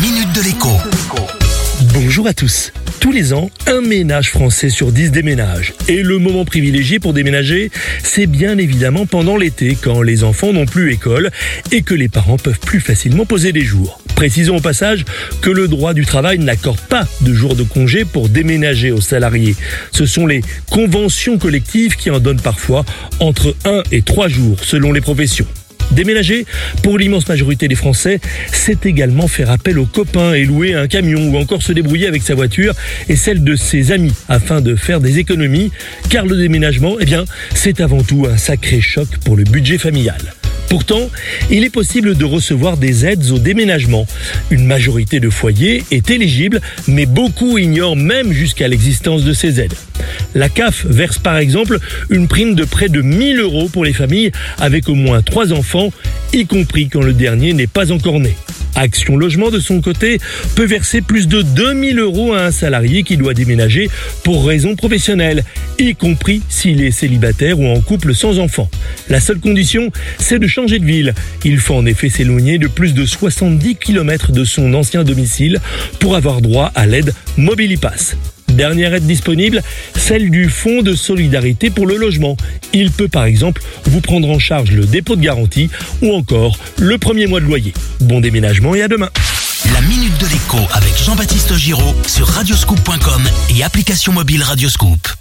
minute de l'écho. Bonjour à tous. Tous les ans, un ménage français sur 10 déménage. Et le moment privilégié pour déménager, c'est bien évidemment pendant l'été, quand les enfants n'ont plus école et que les parents peuvent plus facilement poser des jours. Précisons au passage que le droit du travail n'accorde pas de jours de congé pour déménager aux salariés. Ce sont les conventions collectives qui en donnent parfois entre 1 et 3 jours selon les professions. Déménager, pour l'immense majorité des Français, c'est également faire appel aux copains et louer un camion ou encore se débrouiller avec sa voiture et celle de ses amis afin de faire des économies, car le déménagement, eh bien, c'est avant tout un sacré choc pour le budget familial. Pourtant, il est possible de recevoir des aides au déménagement. Une majorité de foyers est éligible, mais beaucoup ignorent même jusqu'à l'existence de ces aides. La CAF verse par exemple une prime de près de 1000 euros pour les familles avec au moins trois enfants, y compris quand le dernier n'est pas encore né. Action Logement, de son côté, peut verser plus de 2000 euros à un salarié qui doit déménager pour raison professionnelle, y compris s'il est célibataire ou en couple sans enfant. La seule condition, c'est de changer de ville. Il faut en effet s'éloigner de plus de 70 km de son ancien domicile pour avoir droit à l'aide Mobilipass. Dernière aide disponible, celle du Fonds de solidarité pour le logement. Il peut par exemple vous prendre en charge le dépôt de garantie ou encore le premier mois de loyer. Bon déménagement et à demain. La minute de l'écho avec Jean-Baptiste Giraud sur radioscoop.com et application mobile Radioscoop.